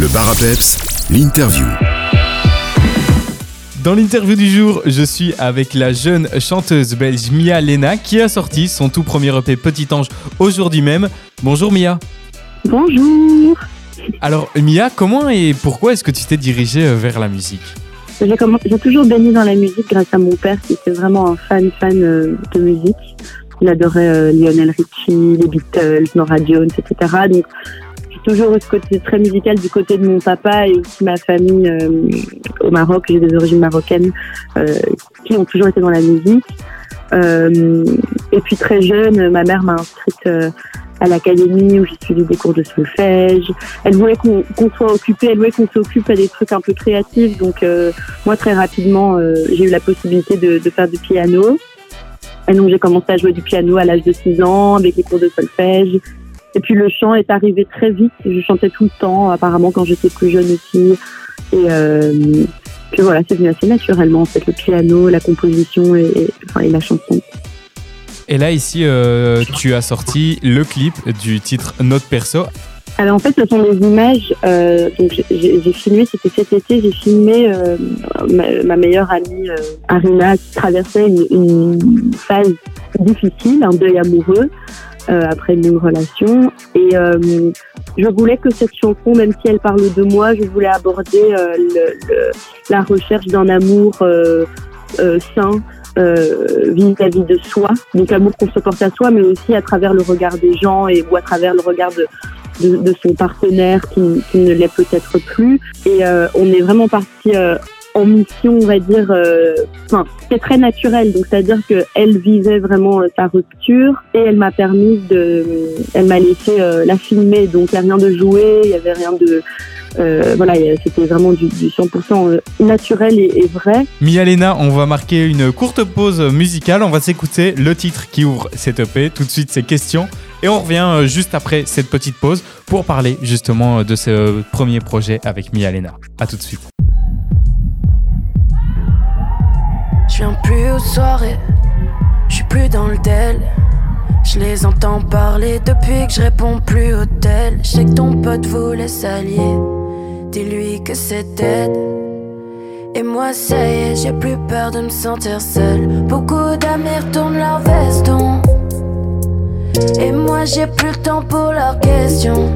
Le bar à peps, l'interview. Dans l'interview du jour, je suis avec la jeune chanteuse belge Mia Lena qui a sorti son tout premier EP Petit Ange aujourd'hui même. Bonjour Mia. Bonjour. Alors Mia, comment et pourquoi est-ce que tu t'es dirigée euh, vers la musique? J'ai toujours baigné dans la musique grâce à mon père qui était vraiment un fan fan euh, de musique. Il adorait euh, Lionel Richie, les Beatles, Nora Jones, etc. Donc toujours eu côté très musical du côté de mon papa et aussi ma famille euh, au Maroc. J'ai des origines marocaines euh, qui ont toujours été dans la musique. Euh, et puis très jeune, ma mère m'a inscrite à l'académie où j'ai suivi des cours de solfège. Elle voulait qu'on soit occupé, elle voulait qu'on s'occupe à des trucs un peu créatifs. Donc moi très rapidement, j'ai eu la possibilité de, de faire du piano. Et donc j'ai commencé à jouer du piano à l'âge de 6 ans avec les cours de solfège. Et puis le chant est arrivé très vite. Je chantais tout le temps, apparemment quand j'étais plus jeune aussi. Et euh, puis voilà, c'est venu assez naturellement en fait le piano, la composition et, et- enfin, et la chanson. Et là ici, euh, tu as sorti le clip du titre Note Perso. Alors en fait, ce sont des images. Euh, donc j'ai- filmé, c'était cet été, j'ai filmé euh, ma, ma meilleure amie euh, Arina qui traversait une, une phase difficile, un deuil amoureux euh, après une longue relation. Et euh, je voulais que cette chanson, même si elle parle de moi, je voulais aborder euh, le- le- la recherche d'un amour euh, euh, sain euh, vis-à-vis de soi, donc l'amour qu'on se porte à soi, mais aussi à travers le regard des gens et ou à travers le regard de, de, de son partenaire qui, qui ne l'est peut-être plus. Et on est vraiment parti en mission, on va dire, euh, enfin, c'est très naturel. Donc, c'est-à-dire qu'elle vivait vraiment euh, sa rupture et elle m'a permis de, elle m'a laissé euh, la filmer. Donc, il n'y a rien de joué, il n'y avait rien de, euh, voilà, c'était vraiment du, du 100% naturel et, vrai. Mia Lena, on va marquer une courte pause musicale. On va s'écouter le titre qui ouvre cet EP. Tout de suite, ces questions. Et on revient juste après cette petite pause pour parler justement de ce premier projet avec Mia Lena. A tout de suite. Plus aux soirées, je suis plus dans le tel. Je les entends parler depuis que je réponds plus au tel. Je sais que ton pote voulait s'allier, dis-lui que dead. Et moi, ça y est, j'ai plus peur de me sentir seule. Beaucoup d'amis retournent leur veston. Et moi, j'ai plus le temps pour leurs questions.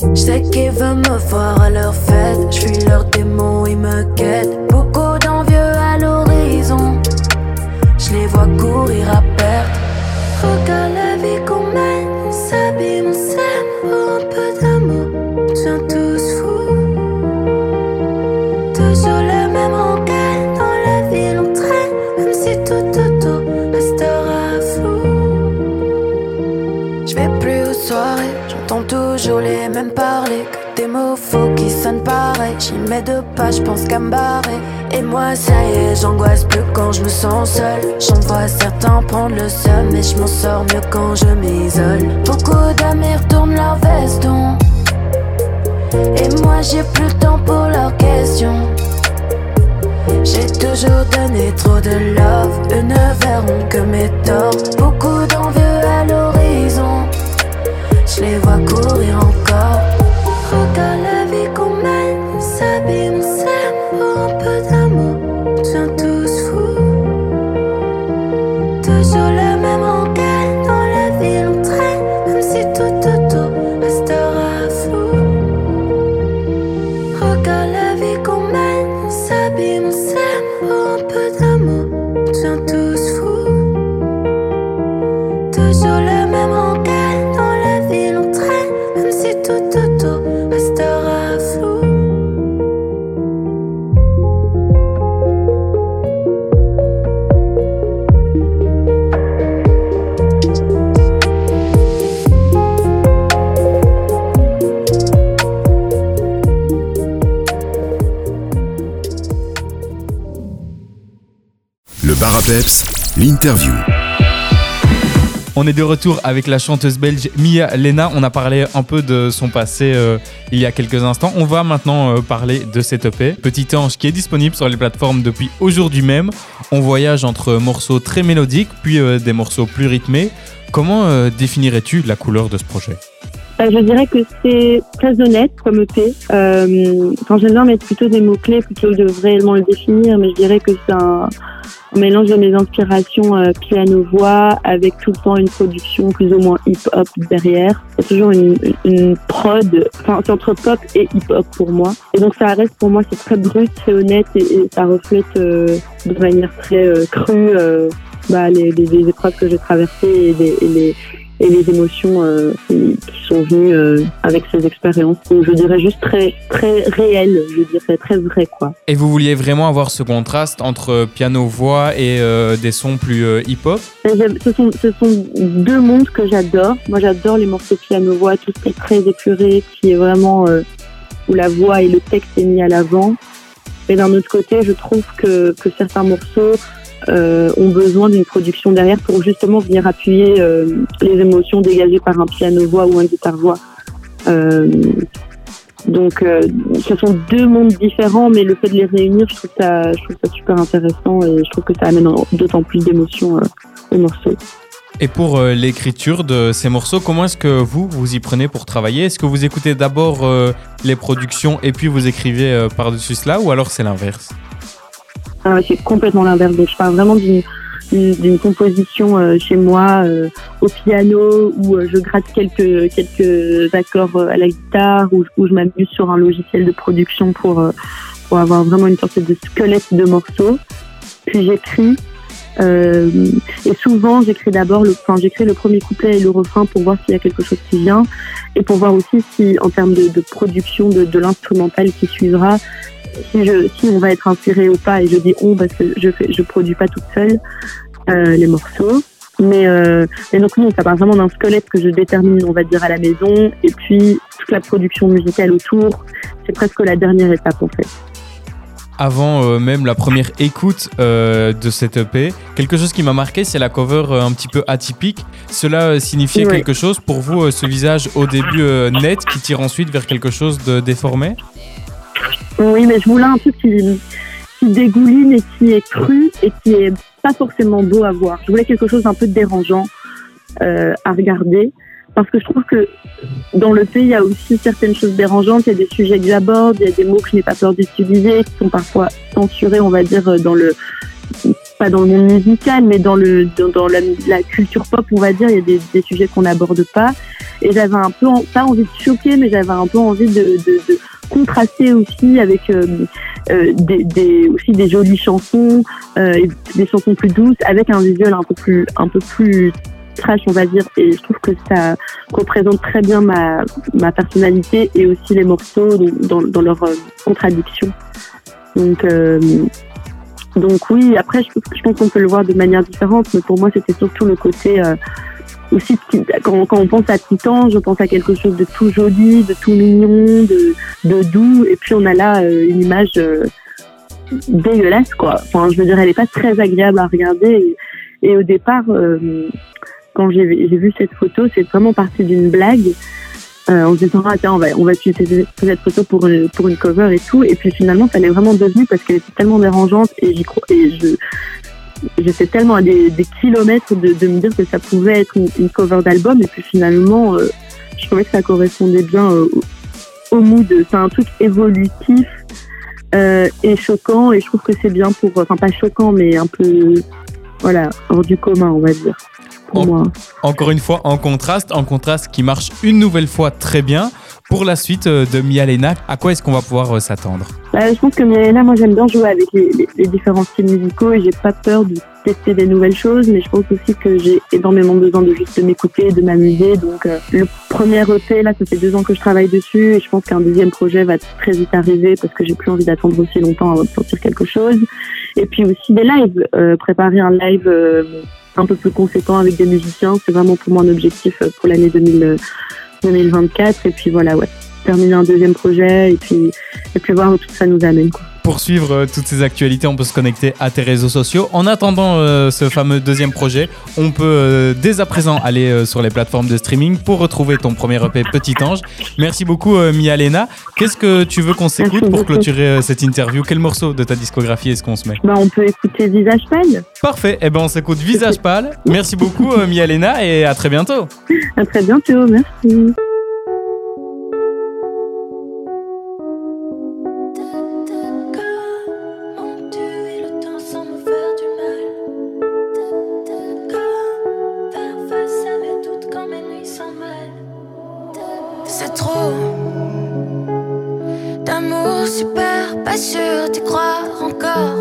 Je sais qu'ils veulent me voir à leur fête. Je suis leur démon, ils me guettent. Beaucoup Je les vois courir à perte. Regarde la vie qu'on mène. On s'habille, on s'aime pour un peu d'amour. On devient tous fous. Toujours la même rengaine. Dans la ville, on traîne. Même si tout autour restera flou. Je vais plus aux soirées, j'entends toujours les mêmes parler. Des mots faux qui sonnent pareil. J'y mets deux pas, je pense qu'à me barrer. Et moi, ça y est, j'angoisse plus quand je me sens seule. J'en vois certains prendre le seum, mais je m'en sors mieux quand je m'isole. Beaucoup d'amis retournent leur veston. Et moi, j'ai plus le temps pour leurs questions. J'ai toujours donné trop de love, eux ne verront que mes torts. Le bar à peps, l'interview. On est de retour avec la chanteuse belge Mia Lena. On a parlé un peu de son passé euh, il y a quelques instants. On va maintenant euh, parler de cette EP, Petit Ange, qui est disponible sur les plateformes depuis aujourd'hui même. On voyage entre morceaux très mélodiques, puis euh, des morceaux plus rythmés. Comment euh, définirais-tu la couleur de ce projet? Je dirais que c'est très honnête comme EP. Euh, enfin, j'aime bien mettre plutôt des mots-clés plutôt que de réellement le définir, mais je dirais que c'est un, un mélange mes inspirations euh, piano-voix avec tout le temps une production plus ou moins hip-hop derrière. C'est toujours une, prod, enfin c'est entre pop et hip-hop pour moi. Et donc ça reste pour moi, c'est très brut, c'est honnête et, ça reflète euh, de manière très euh, crue bah, les, épreuves que j'ai traversées et les, et les émotions euh, qui, sont venues euh, avec ces expériences. Donc je dirais juste très très réel, je dirais très vrai quoi. Et vous vouliez vraiment avoir ce contraste entre piano-voix et euh, des sons plus euh, hip-hop? Et j'aime- Ce sont, ce sont deux mondes que j'adore. Moi, j'adore les morceaux piano-voix, tout ce qui est très épuré, qui est vraiment euh, où la voix et le texte est mis à l'avant. Et d'un autre côté, je trouve que, que certains morceaux euh, ont besoin d'une production derrière pour justement venir appuyer euh, les émotions dégagées par un piano-voix ou un guitare-voix. Euh, donc, ce sont deux mondes différents, mais le fait de les réunir, je trouve ça, je trouve ça super intéressant et je trouve que ça amène d'autant plus d'émotions aux morceaux. Et pour l'écriture de ces morceaux, comment est-ce que vous, vous y prenez pour travailler? Est-ce que vous écoutez d'abord les productions et puis vous écrivez par-dessus cela ou alors c'est l'inverse? C'est complètement l'inverse. Donc, je parle vraiment d'une d'une composition euh, chez moi euh, au piano où euh, je gratte quelques quelques accords euh, à la guitare où, où je m'amuse sur un logiciel de production pour euh, pour avoir vraiment une sorte de squelette de morceaux. Puis j'écris euh, et souvent j'écris d'abord le enfin j'écris le premier couplet et le refrain pour voir s'il y a quelque chose qui vient et pour voir aussi si en termes de, de production de, de l'instrumental qui suivra si, je, si on va être inspiré ou pas, et je dis on parce que je fais, je produis pas toute seule euh, les morceaux. Mais, euh, mais donc non, ça part vraiment d'un squelette que je détermine, on va dire, à la maison. Et puis toute la production musicale autour, c'est presque la dernière étape en fait. Avant euh, même la première écoute euh, de cette EP, quelque chose qui m'a marqué, c'est la cover euh, un petit peu atypique. Cela signifiait quelque chose pour vous, ce visage au début net qui tire ensuite vers quelque chose de déformé? Oui, mais je voulais un truc qui, dégouline et qui est cru et qui est pas forcément beau à voir. Je voulais quelque chose d'un peu dérangeant euh, à regarder parce que je trouve que dans le pays, il y a aussi certaines choses dérangeantes. Il y a des sujets que j'aborde, il y a des mots que je n'ai pas peur d'utiliser, qui sont parfois censurés, on va dire, dans le pas dans le monde musical, mais dans le dans, la, la culture pop, on va dire, il y a des, des sujets qu'on n'aborde pas. Et j'avais un peu pas envie de choquer, mais j'avais un peu envie de, de, de contraster aussi avec euh, euh, des, aussi des jolies chansons, euh, des chansons plus douces, avec un visuel un peu plus un peu plus trash, on va dire. Et je trouve que ça représente très bien ma ma personnalité et aussi les morceaux dans, dans leur contradiction. Donc donc oui, après je, pense qu'on peut le voir de manière différente, mais pour moi c'était surtout le côté aussi quand, on pense à Titan, je pense à quelque chose de tout joli, de tout mignon, de, de doux, et puis on a là euh, une image euh, dégueulasse quoi. Enfin, je veux dire, elle est pas très agréable à regarder. Et, au départ, euh, quand j'ai vu cette photo, c'est vraiment parti d'une blague. En se disant ah tiens on va on va utiliser cette photo pour une, pour une cover et tout et puis finalement ça l'est vraiment devenu parce qu'elle était tellement dérangeante et je j'étais tellement à des, des kilomètres de, de me dire que ça pouvait être une, une cover d'album et puis finalement euh, je trouvais que ça correspondait bien euh, au, mood c'est un truc évolutif euh, et choquant et je trouve que c'est bien pour enfin pas choquant mais un peu voilà hors du commun on va dire pour En- moi Encore une fois, en contraste, en contraste qui marche une nouvelle fois très bien. Pour la suite euh, de Mia Lena, à quoi est-ce qu'on va pouvoir euh, s'attendre? Bah, je pense que là, moi, j'aime bien jouer avec les, différents styles musicaux et j'ai pas peur de tester des nouvelles choses, mais je pense aussi que j'ai énormément besoin de juste m'écouter, de m'amuser. Donc, euh, le premier EP, là, ça fait deux ans que je travaille dessus et je pense qu'un deuxième projet va très vite arriver parce que j'ai plus envie d'attendre aussi longtemps avant de sortir quelque chose. Et puis aussi des lives, préparer un live un peu plus conséquent avec des musiciens, c'est vraiment pour moi un objectif pour l'année 2000, euh, 2024. Et puis voilà, ouais, terminer un deuxième projet et puis et puis voir où tout ça nous amène. Quoi. Pour suivre euh, toutes ces actualités, on peut se connecter à tes réseaux sociaux. En attendant euh, ce fameux deuxième projet, on peut euh, dès à présent aller euh, sur les plateformes de streaming pour retrouver ton premier EP Petit Ange. Merci beaucoup euh, Mia Lena. Qu'est-ce que tu veux qu'on s'écoute pour clôturer cette interview? Quel morceau de ta discographie est-ce qu'on se met? Bah, on peut écouter Visage Pâle. Parfait, eh ben on s'écoute Visage Pâle. Merci beaucoup euh, Mia Lena et à très bientôt. À très bientôt, merci. c'est trop. D'amour super, pas sûr d'y croire encore.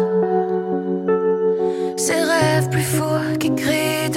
Ces rêves plus fous qui crient